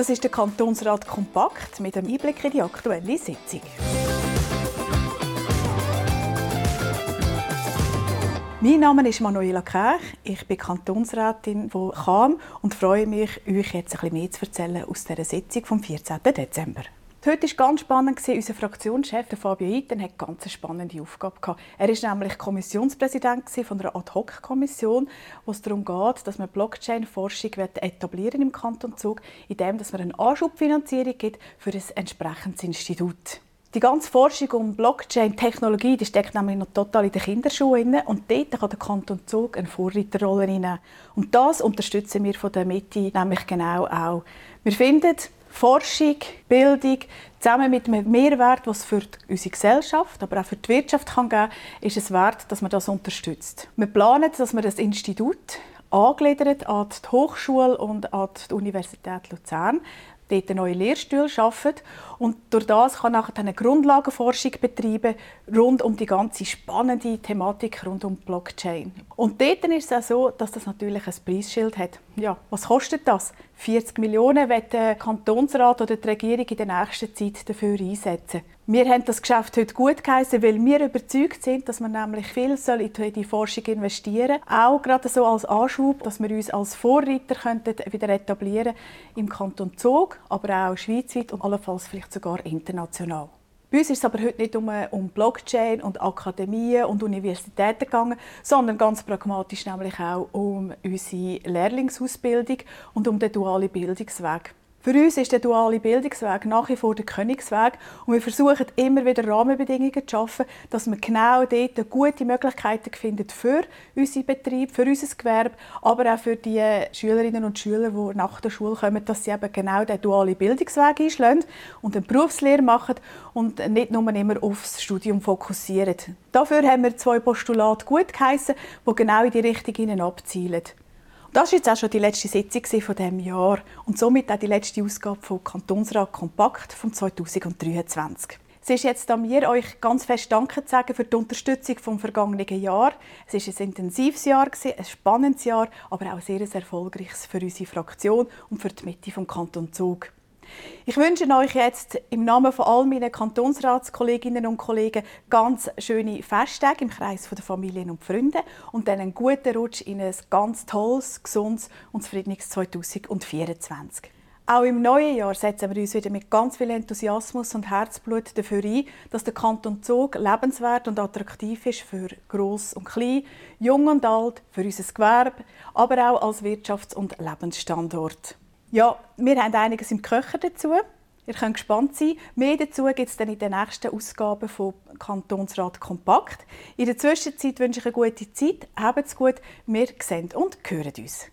Das ist der Kantonsrat Kompakt mit einem Einblick in die aktuelle Sitzung. Mein Name ist Manuela Kerch. Ich bin Kantonsrätin von Cham und freue mich, euch jetzt ein bisschen mehr zu erzählen aus dieser Sitzung vom 14. Dezember. Heute war ganz spannend. Unser Fraktionschef Fabio Eiten hat eine ganz spannende Aufgabe. Gehabt. Er war nämlich Kommissionspräsident von einer Ad-Hoc-Kommission, wo es darum geht, dass man Blockchain-Forschung etablieren im Kanton Zug, indem man eine Anschubfinanzierung gibt für ein entsprechendes Institut. Die ganze Forschung um Blockchain-Technologie steckt nämlich noch total in den Kinderschuhen und dort kann der Kanton Zug eine Vorreiterrolle einnehmen. Und das unterstützen wir von der Mitte nämlich genau auch. Wir finden, Forschung, Bildung, zusammen mit einem Mehrwert, was für unsere Gesellschaft, aber auch für die Wirtschaft kann geben kann, ist es wert, dass man das unterstützt. Wir planen, dass wir das Institut angegliedert an die Hochschule und an die Universität Luzern dort neue Lehrstühle schaffen und durch das kann nachher eine Grundlagenforschung betreiben rund um die ganze spannende Thematik rund um Blockchain. Und dort ist es auch so, dass das natürlich ein Preisschild hat. Ja, was kostet das? 40 Millionen wird der Kantonsrat oder die Regierung in der nächsten Zeit dafür einsetzen. Wir haben das Geschäft heute gut geheißen, weil wir überzeugt sind, dass man nämlich viel soll in die Forschung investieren soll. Auch gerade so als Anschub, dass wir uns als Vorreiter könnten wieder etablieren im Kanton Zug, aber auch schweizweit und allenfalls vielleicht sogar international. Bei uns ist es aber heute nicht um, um Blockchain und Akademien und Universitäten gegangen, sondern ganz pragmatisch nämlich auch um unsere Lehrlingsausbildung und um den dualen Bildungsweg. Für uns ist der duale Bildungsweg nach wie vor der Königsweg und wir versuchen immer wieder Rahmenbedingungen zu schaffen, dass wir genau dort gute Möglichkeiten finden für unseren Betrieb, für unser Gewerbe, aber auch für die Schülerinnen und Schüler, die nach der Schule kommen, dass sie eben genau den dualen Bildungsweg einschlagen und eine Berufslehre machen und nicht nur immer aufs Studium fokussieren. Dafür haben wir zwei Postulate gut geheissen, die genau in die Richtung abzielen. Das war jetzt auch schon die letzte Sitzung von diesem Jahr und somit auch die letzte Ausgabe von Kantonsrat Kompakt von 2023. Es ist jetzt an mir, euch ganz fest Danke zu sagen für die Unterstützung vom vergangenen Jahr. Es ist ein intensives Jahr, ein spannendes Jahr, aber auch sehr erfolgreiches für unsere Fraktion und für die Mitte vom Kanton Zug. Ich wünsche euch jetzt im Namen von all meinen Kantonsratskolleginnen und Kollegen ganz schöne Festtage im Kreis der Familien und Freunde und dann einen guten Rutsch in ein ganz tolles, gesundes und zufriedenes 2024. Auch im neuen Jahr setzen wir uns wieder mit ganz viel Enthusiasmus und Herzblut dafür ein, dass der Kanton Zug lebenswert und attraktiv ist für Gross und Klein, Jung und Alt, für unser Gewerbe, aber auch als Wirtschafts- und Lebensstandort. Ja, wir haben einiges im Köcher dazu. Ihr könnt gespannt sein. Mehr dazu gibt es dann in den nächsten Ausgaben von Kantonsrat Kompakt. In der Zwischenzeit wünsche ich eine gute Zeit. Habt's gut. Wir sehen und hören uns.